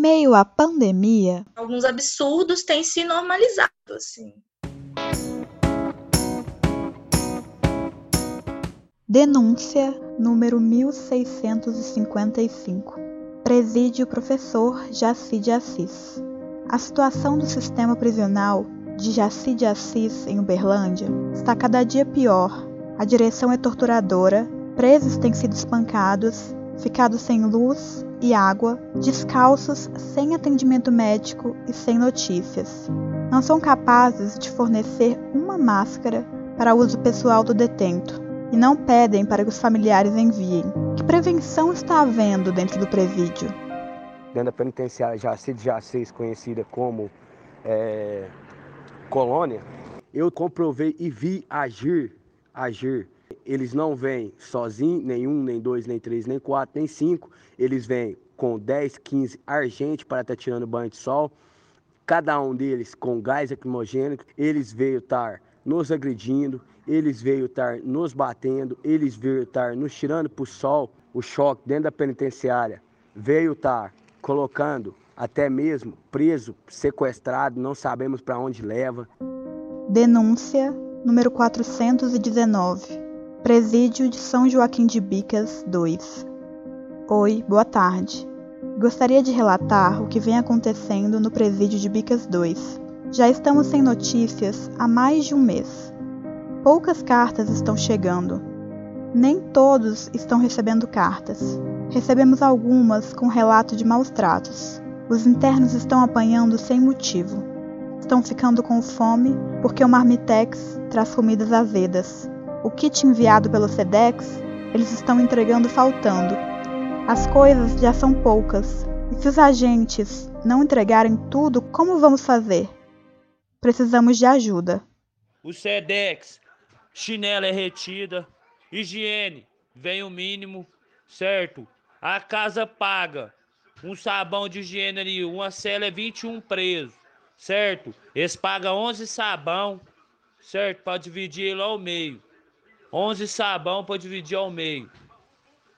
meio à pandemia, alguns absurdos têm se normalizado, assim. Denúncia número 1655. Presídio professor Jaci de Assis. A situação do sistema prisional de Jaci de Assis em Uberlândia está cada dia pior. A direção é torturadora, presos têm sido espancados, ficado sem luz e água, descalços, sem atendimento médico e sem notícias. Não são capazes de fornecer uma máscara para uso pessoal do detento e não pedem para que os familiares enviem. Que prevenção está havendo dentro do presídio? Dentro da penitenciária Jaci de Jacis, conhecida como é, Colônia, eu comprovei e vi agir, agir. Eles não vêm sozinhos, nem um, nem dois, nem três, nem quatro, nem cinco. Eles vêm com 10, 15 argentes para estar tirando banho de sol. Cada um deles com gás lacrimogêneo. Eles veio estar nos agredindo, eles veio estar nos batendo, eles veio estar nos tirando para o sol, o choque dentro da penitenciária, veio estar colocando até mesmo preso, sequestrado, não sabemos para onde leva. Denúncia número 419. Presídio de São Joaquim de Bicas 2. Oi, boa tarde. Gostaria de relatar o que vem acontecendo no presídio de Bicas 2. Já estamos sem notícias há mais de um mês. Poucas cartas estão chegando. Nem todos estão recebendo cartas. Recebemos algumas com relato de maus tratos. Os internos estão apanhando sem motivo. Estão ficando com fome porque o Marmitex traz comidas azedas. O kit enviado pelo Sedex, eles estão entregando faltando. As coisas já são poucas. E se os agentes não entregarem tudo, como vamos fazer? Precisamos de ajuda. O Sedex, chinela é retida, higiene, vem o mínimo, certo? A casa paga, um sabão de higiene ali, uma cela é 21 preso, certo? Eles pagam 11 sabão, certo? Para dividir ele ao meio. 11 sabão para dividir ao meio.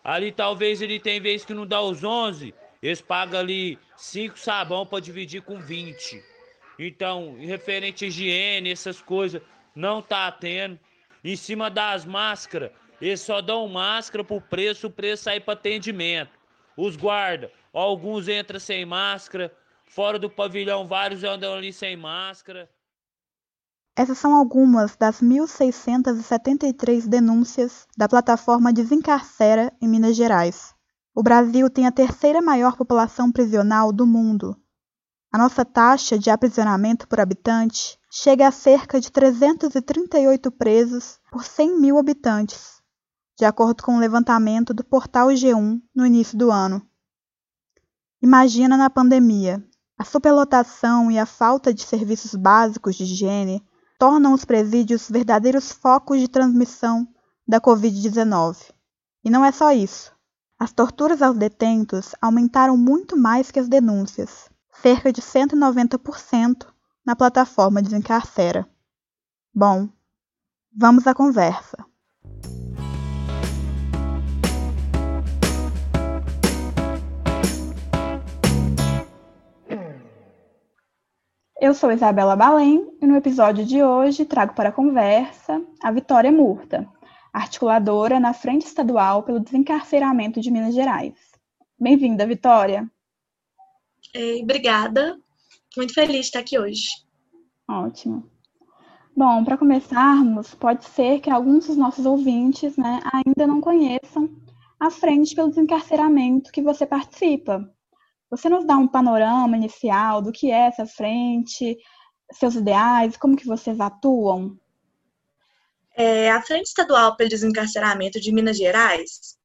Ali talvez ele tem vez que não dá os 11, eles pagam ali 5 sabão para dividir com 20. Então, referente à higiene, essas coisas, não tá tendo. Em cima das máscaras, eles só dão máscara pro preço, o preço sair para atendimento. Os guarda, alguns entram sem máscara, fora do pavilhão vários andam ali sem máscara. Essas são algumas das 1.673 denúncias da plataforma Desencarcera em Minas Gerais. O Brasil tem a terceira maior população prisional do mundo a nossa taxa de aprisionamento por habitante chega a cerca de 338 presos por 100 mil habitantes, de acordo com o um levantamento do portal G1 no início do ano. Imagina na pandemia. A superlotação e a falta de serviços básicos de higiene tornam os presídios verdadeiros focos de transmissão da Covid-19. E não é só isso. As torturas aos detentos aumentaram muito mais que as denúncias cerca de 190% na plataforma Desencarcera. Bom, vamos à conversa. Eu sou Isabela Balém e no episódio de hoje trago para a conversa a Vitória Murta, articuladora na Frente Estadual pelo Desencarceramento de Minas Gerais. Bem-vinda, Vitória. É, obrigada. Muito feliz de estar aqui hoje. Ótimo. Bom, para começarmos, pode ser que alguns dos nossos ouvintes né, ainda não conheçam a frente pelo desencarceramento que você participa. Você nos dá um panorama inicial do que é essa frente, seus ideais, como que vocês atuam? É, a Frente Estadual pelo Desencarceramento de Minas Gerais,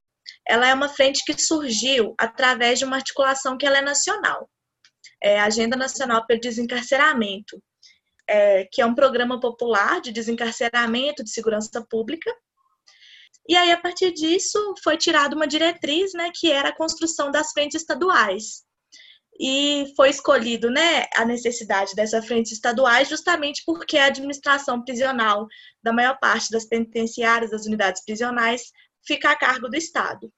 ela é uma frente que surgiu através de uma articulação que ela é nacional é, Agenda Nacional pelo Desencarceramento, é, que é um programa popular de desencarceramento de segurança pública. E aí, a partir disso, foi tirada uma diretriz, né, que era a construção das frentes estaduais. E foi escolhido né, a necessidade dessa frente estaduais justamente porque a administração prisional da maior parte das penitenciárias, das unidades prisionais, fica a cargo do Estado.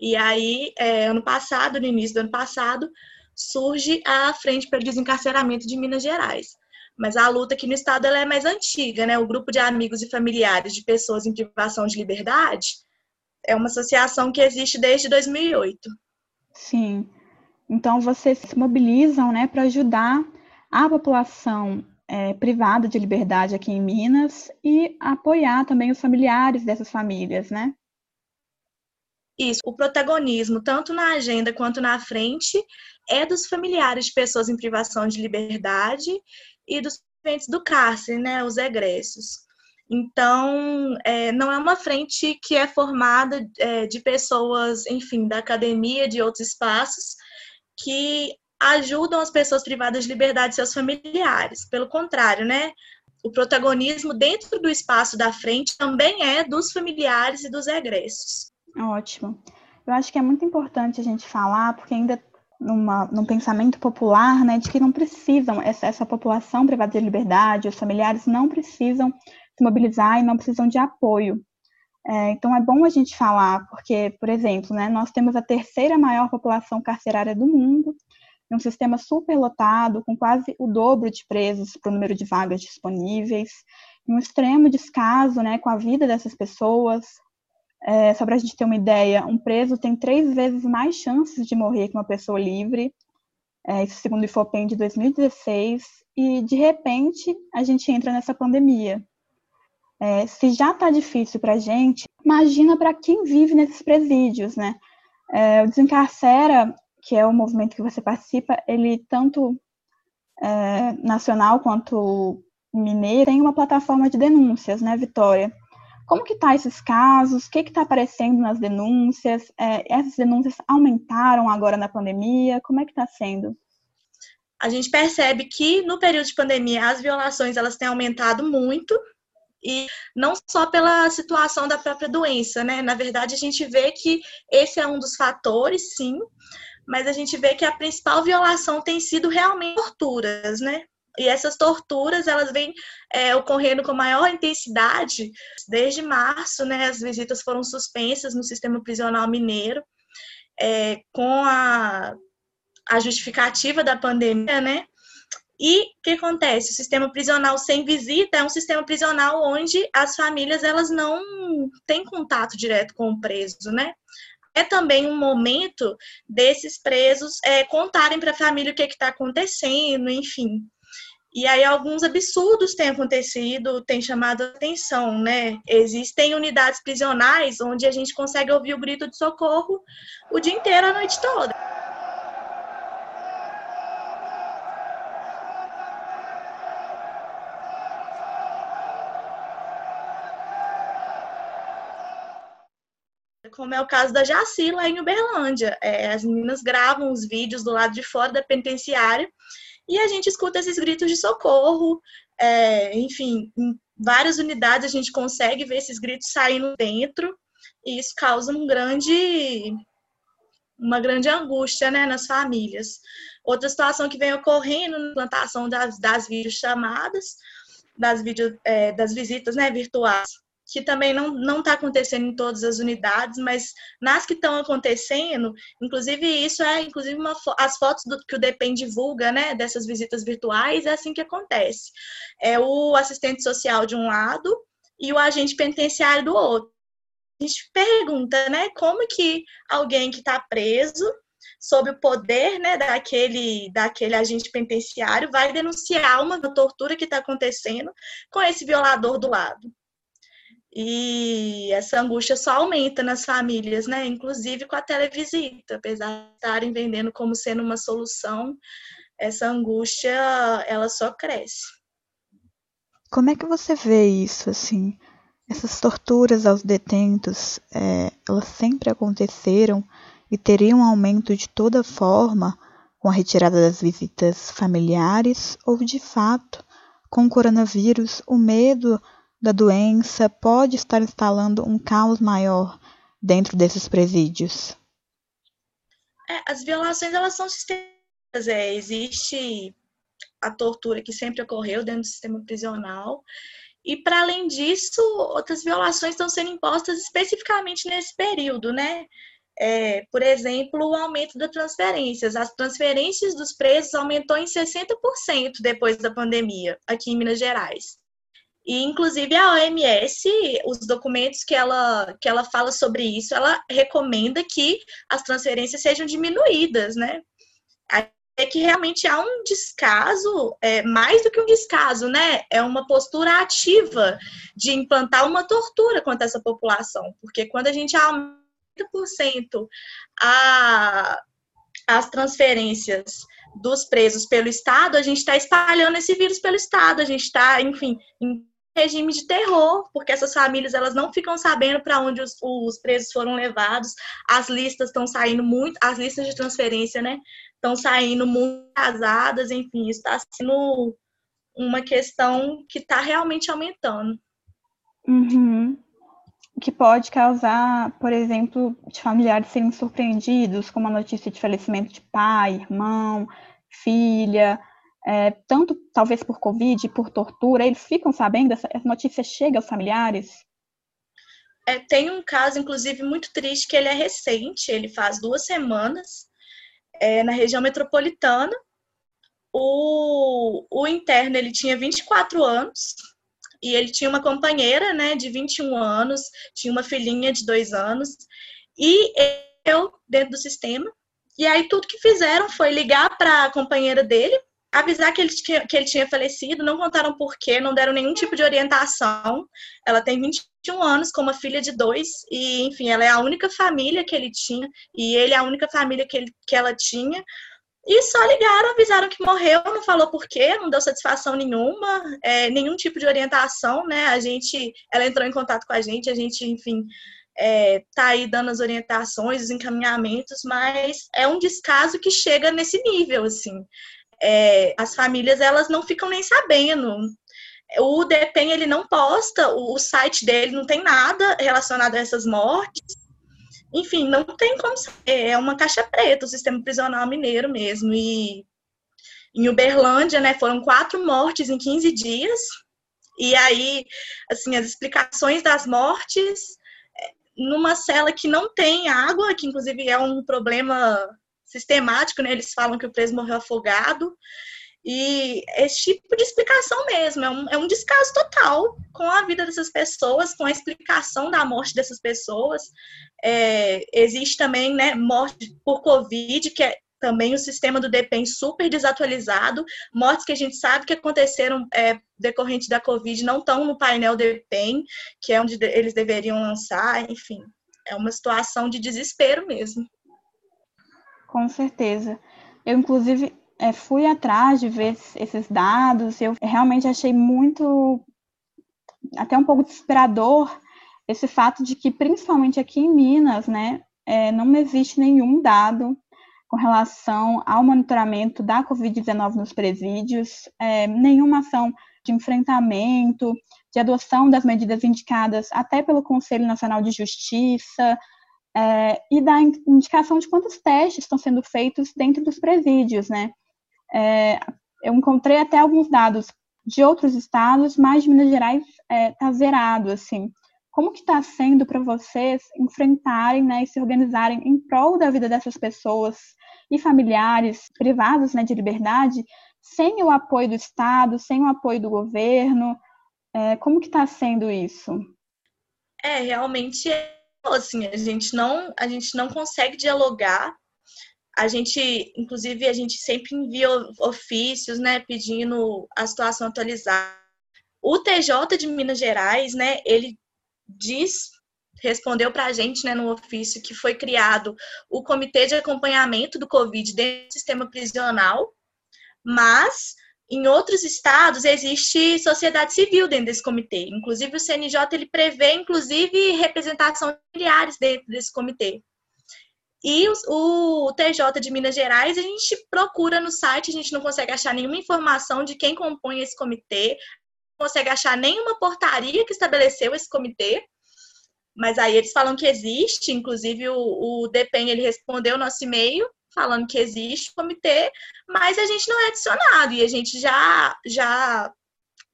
E aí, é, ano passado, no início do ano passado, surge a Frente pelo Desencarceramento de Minas Gerais. Mas a luta aqui no estado ela é mais antiga, né? O grupo de amigos e familiares de pessoas em privação de liberdade é uma associação que existe desde 2008. Sim. Então vocês se mobilizam, né, para ajudar a população é, privada de liberdade aqui em Minas e apoiar também os familiares dessas famílias, né? Isso, o protagonismo, tanto na agenda quanto na frente, é dos familiares de pessoas em privação de liberdade e dos clientes do cárcere, né, os egressos. Então, é, não é uma frente que é formada é, de pessoas, enfim, da academia, de outros espaços, que ajudam as pessoas privadas de liberdade e seus familiares. Pelo contrário, né? O protagonismo dentro do espaço da frente também é dos familiares e dos egressos. Ótimo. Eu acho que é muito importante a gente falar, porque ainda numa, num pensamento popular, né, de que não precisam, essa, essa população privada de liberdade, os familiares não precisam se mobilizar e não precisam de apoio. É, então é bom a gente falar, porque, por exemplo, né, nós temos a terceira maior população carcerária do mundo, um sistema superlotado, com quase o dobro de presos para o número de vagas disponíveis, um extremo descaso né, com a vida dessas pessoas, é, só para a gente ter uma ideia, um preso tem três vezes mais chances de morrer que uma pessoa livre, é, isso segundo o Ifopem de 2016, e de repente a gente entra nessa pandemia. É, se já está difícil para a gente, imagina para quem vive nesses presídios, né? É, o Desencarcera, que é o movimento que você participa, ele tanto é, nacional quanto mineiro tem uma plataforma de denúncias, né, Vitória? Como que tá esses casos? O que está aparecendo nas denúncias? É, essas denúncias aumentaram agora na pandemia? Como é que está sendo? A gente percebe que no período de pandemia as violações elas têm aumentado muito e não só pela situação da própria doença, né? Na verdade, a gente vê que esse é um dos fatores, sim, mas a gente vê que a principal violação tem sido realmente torturas, né? E essas torturas, elas vêm é, ocorrendo com maior intensidade desde março, né? As visitas foram suspensas no sistema prisional mineiro, é, com a, a justificativa da pandemia, né? E o que acontece? O sistema prisional sem visita é um sistema prisional onde as famílias elas não têm contato direto com o preso, né? É também um momento desses presos é, contarem para a família o que está acontecendo, enfim. E aí alguns absurdos têm acontecido, têm chamado a atenção, né? Existem unidades prisionais onde a gente consegue ouvir o grito de socorro o dia inteiro, a noite toda. Como é o caso da Jaci lá em Uberlândia. É, as meninas gravam os vídeos do lado de fora da penitenciária e a gente escuta esses gritos de socorro. É, enfim, em várias unidades a gente consegue ver esses gritos saindo dentro e isso causa um grande uma grande angústia né, nas famílias. Outra situação que vem ocorrendo na implantação das, das videochamadas, das, video, é, das visitas né, virtuais, que também não está acontecendo em todas as unidades, mas nas que estão acontecendo, inclusive isso é inclusive uma, as fotos do, que o DEPEN divulga, né, dessas visitas virtuais, é assim que acontece. É o assistente social de um lado e o agente penitenciário do outro. A gente pergunta, né, como que alguém que está preso sob o poder né, daquele, daquele agente penitenciário vai denunciar uma tortura que está acontecendo com esse violador do lado. E essa angústia só aumenta nas famílias, né? Inclusive com a televisita, apesar de estarem vendendo como sendo uma solução, essa angústia ela só cresce. Como é que você vê isso, assim? Essas torturas aos detentos, é, elas sempre aconteceram e teriam um aumento de toda forma com a retirada das visitas familiares ou, de fato, com o coronavírus, o medo da doença pode estar instalando um caos maior dentro desses presídios? É, as violações elas são sistêmicas. É, existe a tortura que sempre ocorreu dentro do sistema prisional. E, para além disso, outras violações estão sendo impostas especificamente nesse período, né? é, por exemplo, o aumento das transferências. As transferências dos preços aumentou em 60% depois da pandemia aqui em Minas Gerais. E, inclusive, a OMS, os documentos que ela, que ela fala sobre isso, ela recomenda que as transferências sejam diminuídas, né? É que realmente há um descaso, é, mais do que um descaso, né? É uma postura ativa de implantar uma tortura contra essa população. Porque quando a gente aumenta 30% a, as transferências dos presos pelo Estado, a gente está espalhando esse vírus pelo Estado, a gente está, enfim, regime de terror, porque essas famílias elas não ficam sabendo para onde os, os, presos foram levados, as listas estão saindo muito, as listas de transferência, né, estão saindo muito casadas, enfim, está sendo uma questão que está realmente aumentando. Uhum que pode causar, por exemplo, de familiares serem surpreendidos com uma notícia de falecimento de pai, irmão, filha, é, tanto talvez por Covid, por tortura, eles ficam sabendo, essa, essa notícia chega aos familiares? É, tem um caso, inclusive, muito triste, que ele é recente, ele faz duas semanas, é, na região metropolitana. O, o interno, ele tinha 24 anos, e ele tinha uma companheira, né, de 21 anos, tinha uma filhinha de dois anos, e eu dentro do sistema. E aí tudo que fizeram foi ligar para a companheira dele, avisar que ele, tinha, que ele tinha falecido, não contaram por quê, não deram nenhum tipo de orientação. Ela tem 21 anos, com uma filha de dois, e enfim, ela é a única família que ele tinha, e ele é a única família que, ele, que ela tinha. E só ligaram, avisaram que morreu, não falou por quê, não deu satisfação nenhuma, é, nenhum tipo de orientação, né? A gente, ela entrou em contato com a gente, a gente, enfim, é, tá aí dando as orientações, os encaminhamentos, mas é um descaso que chega nesse nível, assim. É, as famílias, elas não ficam nem sabendo. O DEPEN, ele não posta, o site dele não tem nada relacionado a essas mortes, enfim, não tem como ser. É uma caixa preta o sistema prisional mineiro mesmo. E em Uberlândia, né, foram quatro mortes em 15 dias. E aí, assim, as explicações das mortes é, numa cela que não tem água, que inclusive é um problema sistemático, né? Eles falam que o preso morreu afogado. E esse tipo de explicação mesmo, é um, é um descaso total com a vida dessas pessoas, com a explicação da morte dessas pessoas. É, existe também né, morte por Covid, que é também o sistema do DEPEN super desatualizado, mortes que a gente sabe que aconteceram é, decorrente da Covid não estão no painel DEPEN, que é onde eles deveriam lançar, enfim, é uma situação de desespero mesmo. Com certeza. Eu, inclusive, é, fui atrás de ver esses dados, eu realmente achei muito, até um pouco desesperador, esse fato de que, principalmente aqui em Minas, né, é, não existe nenhum dado com relação ao monitoramento da Covid-19 nos presídios, é, nenhuma ação de enfrentamento, de adoção das medidas indicadas até pelo Conselho Nacional de Justiça, é, e da indicação de quantos testes estão sendo feitos dentro dos presídios, né? É, eu encontrei até alguns dados de outros estados, mas de Minas Gerais está é, tá zerado, assim. Como que está sendo para vocês enfrentarem né, e se organizarem em prol da vida dessas pessoas e familiares privados né, de liberdade, sem o apoio do Estado, sem o apoio do governo? É, como que está sendo isso? É, realmente, assim, a gente não, a gente não consegue dialogar a gente, inclusive, a gente sempre envia ofícios, né, pedindo a situação atualizada. O TJ de Minas Gerais, né, ele diz, respondeu para a gente, né, no ofício que foi criado o Comitê de Acompanhamento do Covid dentro do sistema prisional, mas em outros estados existe sociedade civil dentro desse comitê. Inclusive o CNJ ele prevê, inclusive, representação de familiares dentro desse comitê. E o, TJ de Minas Gerais, a gente procura no site, a gente não consegue achar nenhuma informação de quem compõe esse comitê, não consegue achar nenhuma portaria que estabeleceu esse comitê. Mas aí eles falam que existe, inclusive o, o ele respondeu o nosso e-mail falando que existe o comitê, mas a gente não é adicionado e a gente já já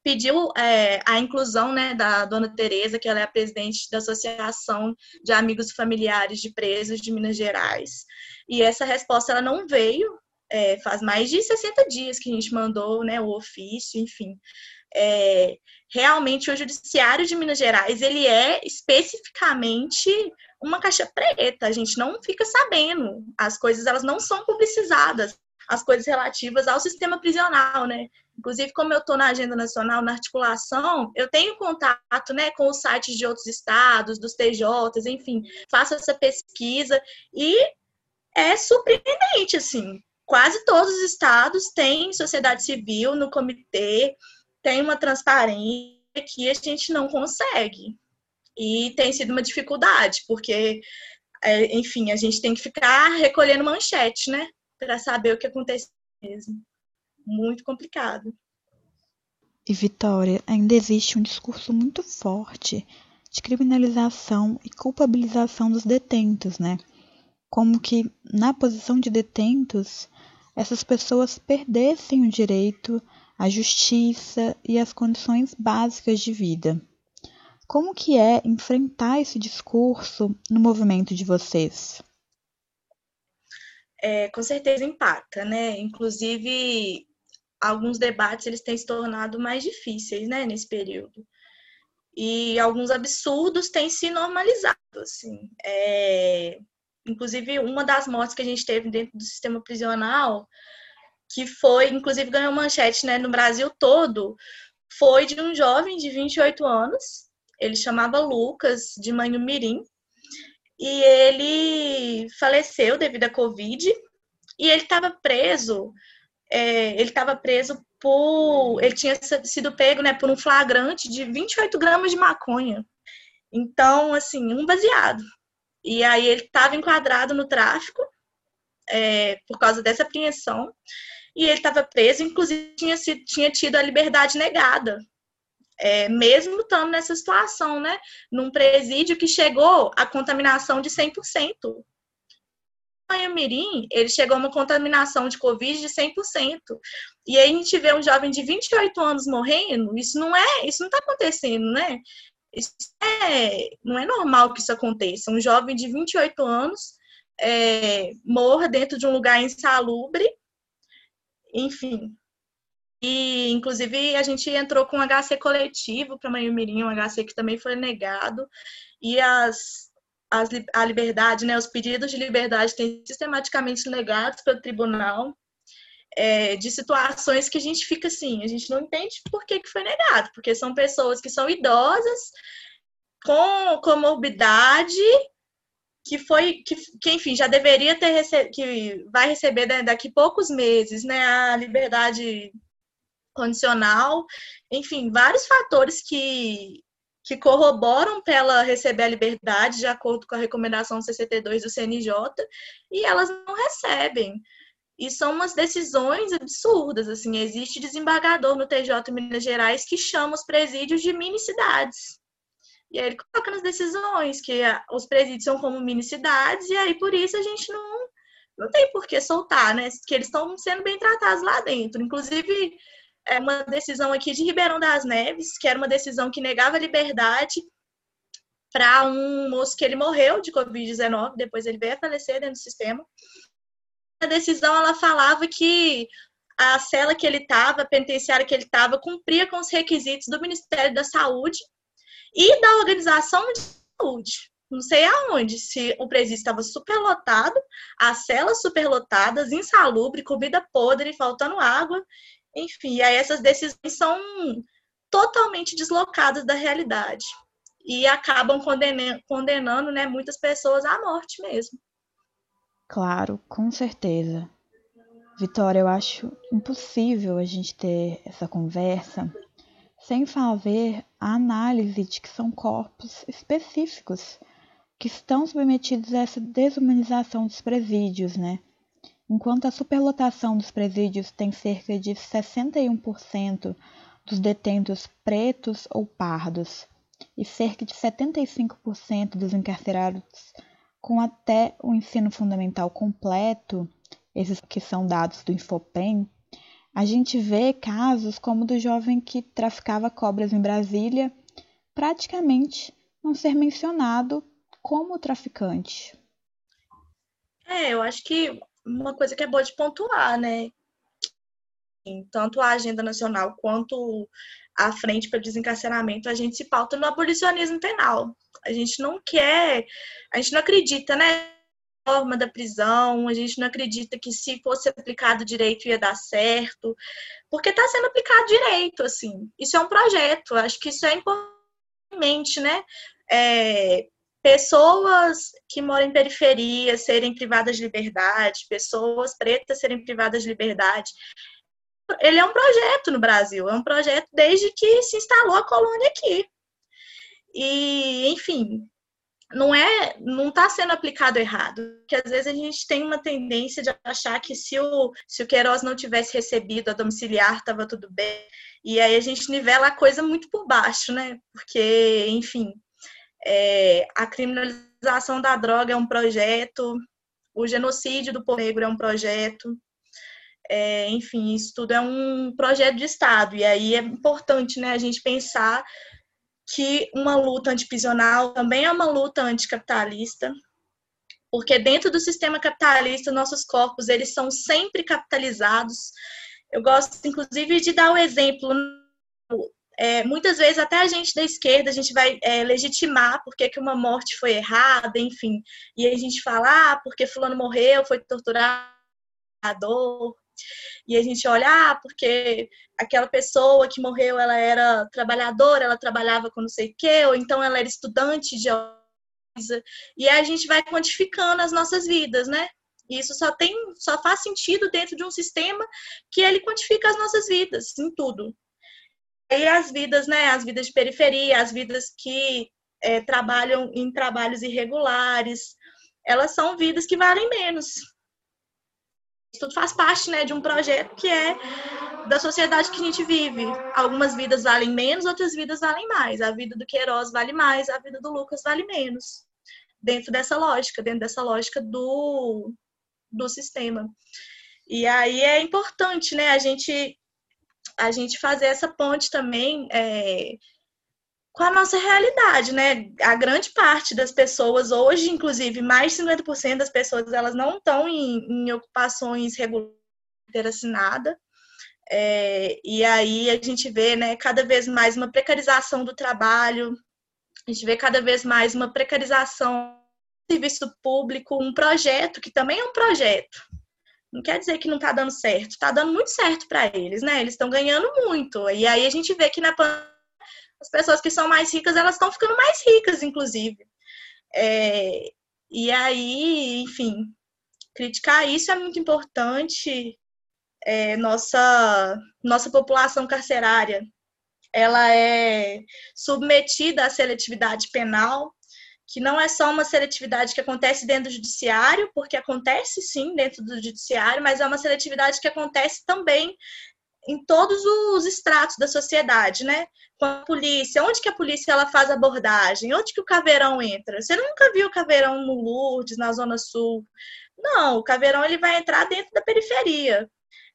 pediu é, a inclusão né, da dona Tereza, que ela é a presidente da Associação de Amigos e Familiares de Presos de Minas Gerais. E essa resposta ela não veio, é, faz mais de 60 dias que a gente mandou né, o ofício, enfim. É, realmente o judiciário de Minas Gerais ele é especificamente uma caixa preta. A gente não fica sabendo. As coisas elas não são publicizadas as coisas relativas ao sistema prisional né. Inclusive como eu estou na agenda nacional na articulação eu tenho contato né com os sites de outros estados dos TJs enfim. Faço essa pesquisa e é surpreendente assim quase todos os estados têm sociedade civil no comitê tem uma transparência que a gente não consegue. E tem sido uma dificuldade, porque, é, enfim, a gente tem que ficar recolhendo manchete, né? Para saber o que acontece mesmo. Muito complicado. E, Vitória, ainda existe um discurso muito forte de criminalização e culpabilização dos detentos, né? Como que, na posição de detentos, essas pessoas perdessem o direito a justiça e as condições básicas de vida. Como que é enfrentar esse discurso no movimento de vocês? É, com certeza impacta, né? Inclusive, alguns debates eles têm se tornado mais difíceis, né, nesse período. E alguns absurdos têm se normalizado, assim. É... Inclusive, uma das mortes que a gente teve dentro do sistema prisional que foi, inclusive ganhou manchete né, no Brasil todo, foi de um jovem de 28 anos, ele chamava Lucas, de Manho Mirim, e ele faleceu devido à Covid, e ele estava preso, é, ele estava preso por, ele tinha sido pego né, por um flagrante de 28 gramas de maconha, então, assim, um baseado. E aí ele estava enquadrado no tráfico, é, por causa dessa apreensão, e ele estava preso, inclusive tinha, tinha tido a liberdade negada, é, mesmo estando nessa situação, né? Num presídio que chegou a contaminação de 100%. Em Mirim, ele chegou a uma contaminação de Covid de 100%. E aí a gente vê um jovem de 28 anos morrendo, isso não é, isso não está acontecendo, né? Isso é, não é normal que isso aconteça. Um jovem de 28 anos é, morra dentro de um lugar insalubre enfim. E, inclusive, a gente entrou com um HC coletivo para Mirim, um HC que também foi negado, e as, as, a liberdade, né, os pedidos de liberdade têm sistematicamente negados pelo tribunal, é, de situações que a gente fica assim, a gente não entende por que, que foi negado, porque são pessoas que são idosas, com comorbidade, que foi que, que enfim já deveria ter rece que vai receber né, daqui poucos meses né a liberdade condicional. Enfim vários fatores que que corroboram para ela receber a liberdade de acordo com a recomendação 62 do CNJ e elas não recebem e são umas decisões absurdas assim existe desembargador no TJ Minas Gerais que chama os presídios de mini cidades e aí ele coloca nas decisões que os presídios são como mini cidades, e aí por isso a gente não, não tem por que soltar, né? Que eles estão sendo bem tratados lá dentro. Inclusive, é uma decisão aqui de Ribeirão das Neves, que era uma decisão que negava liberdade para um moço que ele morreu de Covid-19, depois ele veio a falecer dentro do sistema. Decisão ela falava que a cela que ele estava, a penitenciária que ele estava, cumpria com os requisitos do Ministério da Saúde e da organização de saúde. Não sei aonde, se o presídio estava superlotado, as celas superlotadas, insalubre, comida podre, faltando água, enfim, aí essas decisões são totalmente deslocadas da realidade e acabam condenando, condenando né, muitas pessoas à morte mesmo. Claro, com certeza. Vitória, eu acho impossível a gente ter essa conversa sem fazer a análise de que são corpos específicos que estão submetidos a essa desumanização dos presídios, né? Enquanto a superlotação dos presídios tem cerca de 61% dos detentos pretos ou pardos e cerca de 75% dos encarcerados com até o ensino fundamental completo, esses que são dados do Infopem, A gente vê casos como do jovem que traficava cobras em Brasília, praticamente não ser mencionado como traficante. É, eu acho que uma coisa que é boa de pontuar, né? Tanto a agenda nacional quanto a frente para desencarceramento, a gente se pauta no abolicionismo penal. A gente não quer, a gente não acredita, né? forma da prisão, a gente não acredita que se fosse aplicado direito ia dar certo, porque está sendo aplicado direito, assim. Isso é um projeto, acho que isso é importante, né? É, pessoas que moram em periferia serem privadas de liberdade, pessoas pretas serem privadas de liberdade. Ele é um projeto no Brasil, é um projeto desde que se instalou a colônia aqui. E, enfim, não é, não está sendo aplicado errado, porque às vezes a gente tem uma tendência de achar que se o, se o Queiroz não tivesse recebido a domiciliar, estava tudo bem, e aí a gente nivela a coisa muito por baixo, né? Porque, enfim, é, a criminalização da droga é um projeto, o genocídio do povo negro é um projeto, é, enfim, isso tudo é um projeto de Estado, e aí é importante, né, a gente pensar que uma luta antiprisional também é uma luta anticapitalista, porque dentro do sistema capitalista nossos corpos eles são sempre capitalizados. Eu gosto, inclusive, de dar o um exemplo. É, muitas vezes até a gente da esquerda a gente vai é, legitimar porque que uma morte foi errada, enfim, e a gente fala ah, porque fulano morreu, foi torturado, e a gente olha, ah, porque aquela pessoa que morreu, ela era trabalhadora, ela trabalhava com não sei o quê, ou então ela era estudante de coisa, e a gente vai quantificando as nossas vidas, né? E isso só tem, só faz sentido dentro de um sistema que ele quantifica as nossas vidas em tudo. E as vidas, né? As vidas de periferia, as vidas que é, trabalham em trabalhos irregulares, elas são vidas que valem menos. Isso tudo faz parte né, de um projeto que é da sociedade que a gente vive. Algumas vidas valem menos, outras vidas valem mais. A vida do Queiroz vale mais, a vida do Lucas vale menos. Dentro dessa lógica, dentro dessa lógica do, do sistema. E aí é importante né, a, gente, a gente fazer essa ponte também. É, com a nossa realidade, né? A grande parte das pessoas hoje, inclusive mais de 50% das pessoas, elas não estão em, em ocupações regulares assinada. É, e aí a gente vê, né, cada vez mais uma precarização do trabalho, a gente vê cada vez mais uma precarização do serviço público, um projeto que também é um projeto. Não quer dizer que não está dando certo, está dando muito certo para eles, né? Eles estão ganhando muito. E aí a gente vê que na pandemia as pessoas que são mais ricas, elas estão ficando mais ricas, inclusive. É, e aí, enfim, criticar isso é muito importante. É, nossa, nossa população carcerária, ela é submetida à seletividade penal, que não é só uma seletividade que acontece dentro do judiciário, porque acontece sim dentro do judiciário, mas é uma seletividade que acontece também em todos os estratos da sociedade, né? Com a polícia, onde que a polícia ela faz abordagem? Onde que o caveirão entra? Você nunca viu o caveirão no Lourdes, na Zona Sul? Não, o caveirão ele vai entrar dentro da periferia.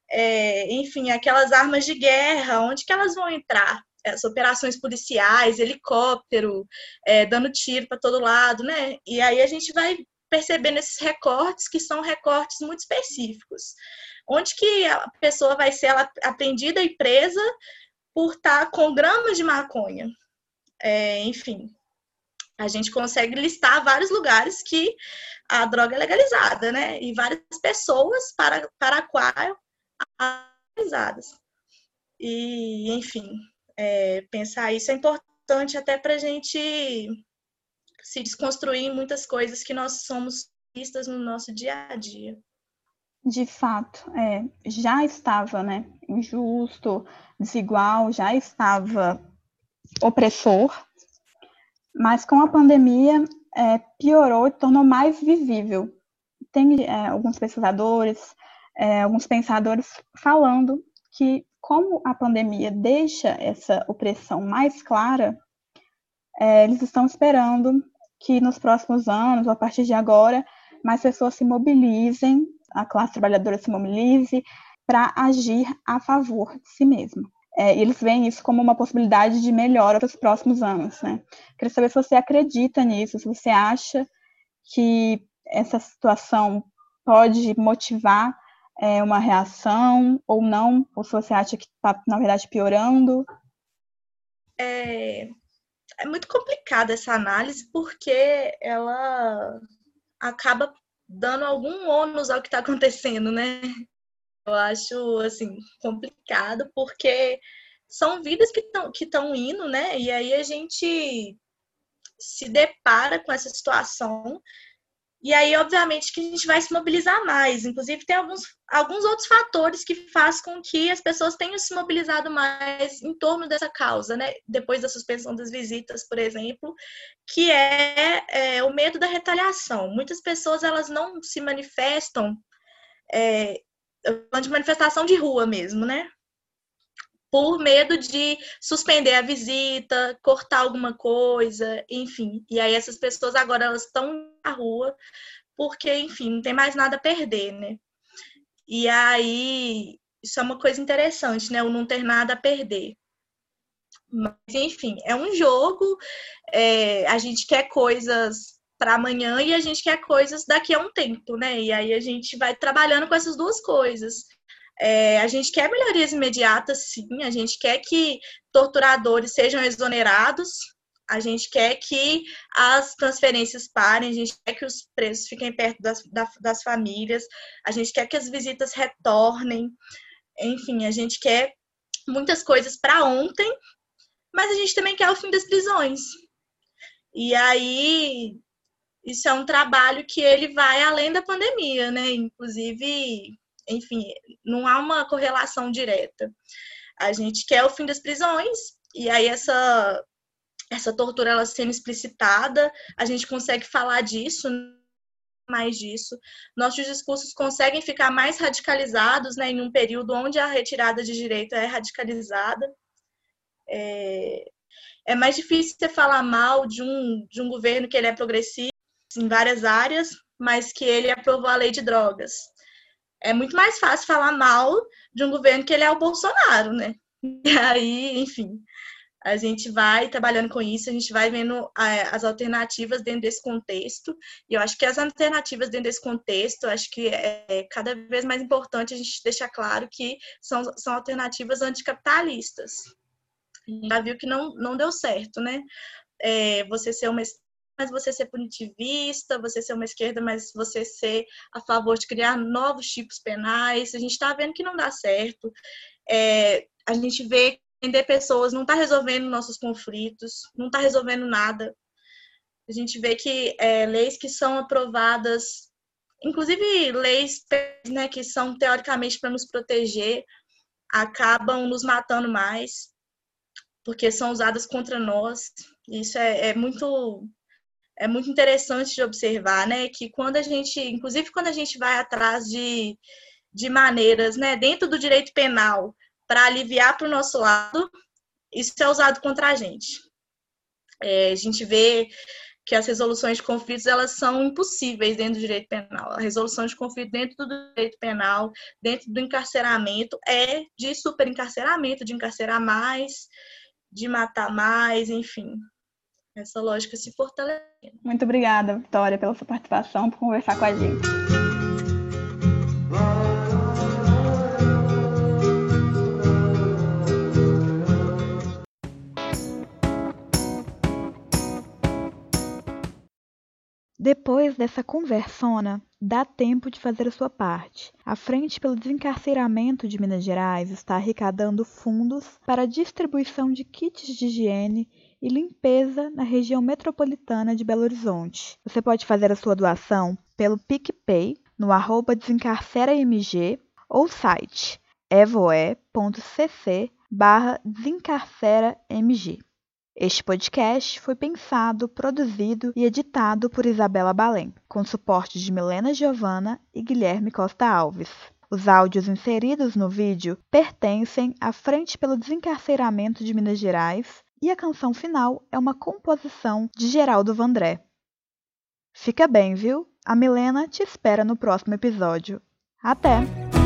É, enfim, aquelas armas de guerra, onde que elas vão entrar? As operações policiais, helicóptero, é, dando tiro para todo lado, né? E aí a gente vai percebendo esses recortes que são recortes muito específicos onde que a pessoa vai ser apreendida e presa por estar com gramas de maconha. É, enfim, a gente consegue listar vários lugares que a droga é legalizada, né? E várias pessoas para, para a qual legalizadas. E, enfim, é, pensar isso é importante até para a gente se desconstruir em muitas coisas que nós somos vistas no nosso dia a dia de fato, é, já estava né, injusto, desigual, já estava opressor, mas com a pandemia é, piorou e tornou mais visível. Tem é, alguns pesquisadores, é, alguns pensadores falando que, como a pandemia deixa essa opressão mais clara, é, eles estão esperando que nos próximos anos, ou a partir de agora, mais pessoas se mobilizem a classe trabalhadora se mobilize para agir a favor de si mesmo. É, eles veem isso como uma possibilidade de melhora para os próximos anos. Né? Queria saber se você acredita nisso, se você acha que essa situação pode motivar é, uma reação ou não, ou se você acha que está, na verdade, piorando. É, é muito complicada essa análise porque ela acaba dando algum ônus ao que está acontecendo, né? Eu acho, assim, complicado, porque são vidas que estão que indo, né? E aí a gente se depara com essa situação. E aí, obviamente, que a gente vai se mobilizar mais. Inclusive, tem alguns, alguns outros fatores que fazem com que as pessoas tenham se mobilizado mais em torno dessa causa, né? Depois da suspensão das visitas, por exemplo, que é, é o medo da retaliação. Muitas pessoas, elas não se manifestam é, de manifestação de rua mesmo, né? Por medo de suspender a visita, cortar alguma coisa, enfim. E aí essas pessoas agora elas estão na rua porque, enfim, não tem mais nada a perder, né? E aí isso é uma coisa interessante, né? O não ter nada a perder. Mas, enfim, é um jogo, é, a gente quer coisas para amanhã e a gente quer coisas daqui a um tempo, né? E aí a gente vai trabalhando com essas duas coisas. É, a gente quer melhorias imediatas, sim. A gente quer que torturadores sejam exonerados. A gente quer que as transferências parem. A gente quer que os presos fiquem perto das, das famílias. A gente quer que as visitas retornem. Enfim, a gente quer muitas coisas para ontem, mas a gente também quer o fim das prisões. E aí, isso é um trabalho que ele vai além da pandemia, né? Inclusive, enfim, não há uma correlação direta. A gente quer o fim das prisões, e aí essa, essa tortura ela sendo explicitada, a gente consegue falar disso, mais disso. Nossos discursos conseguem ficar mais radicalizados né, em um período onde a retirada de direito é radicalizada. É, é mais difícil você falar mal de um, de um governo que ele é progressista em várias áreas, mas que ele aprovou a lei de drogas. É muito mais fácil falar mal de um governo que ele é o Bolsonaro, né? E aí, enfim, a gente vai trabalhando com isso, a gente vai vendo é, as alternativas dentro desse contexto. E eu acho que as alternativas dentro desse contexto, acho que é cada vez mais importante a gente deixar claro que são, são alternativas anticapitalistas. A gente já viu que não, não deu certo, né? É, você ser uma mas você ser punitivista, você ser uma esquerda, mas você ser a favor de criar novos tipos penais. A gente está vendo que não dá certo. É, a gente vê que vender pessoas não está resolvendo nossos conflitos, não está resolvendo nada. A gente vê que é, leis que são aprovadas, inclusive leis né, que são teoricamente para nos proteger, acabam nos matando mais, porque são usadas contra nós. Isso é, é muito é muito interessante de observar, né, que quando a gente, inclusive quando a gente vai atrás de, de maneiras, né, dentro do direito penal, para aliviar para o nosso lado, isso é usado contra a gente. É, a gente vê que as resoluções de conflitos elas são impossíveis dentro do direito penal. A resolução de conflito dentro do direito penal, dentro do encarceramento, é de superencarceramento, de encarcerar mais, de matar mais, enfim essa lógica se fortalecendo. Muito obrigada, Vitória, pela sua participação, por conversar com a gente. Depois dessa conversona, dá tempo de fazer a sua parte. A Frente pelo Desencarceramento de Minas Gerais está arrecadando fundos para a distribuição de kits de higiene e limpeza na região metropolitana de Belo Horizonte. Você pode fazer a sua doação pelo PicPay no arroba desencarceramg ou site evoe.cc barra desencarceramg. Este podcast foi pensado, produzido e editado por Isabela Balém, com suporte de Milena Giovana e Guilherme Costa Alves. Os áudios inseridos no vídeo pertencem à Frente pelo Desencarceramento de Minas Gerais e a canção final é uma composição de Geraldo Vandré. Fica bem, viu? A Milena te espera no próximo episódio. Até!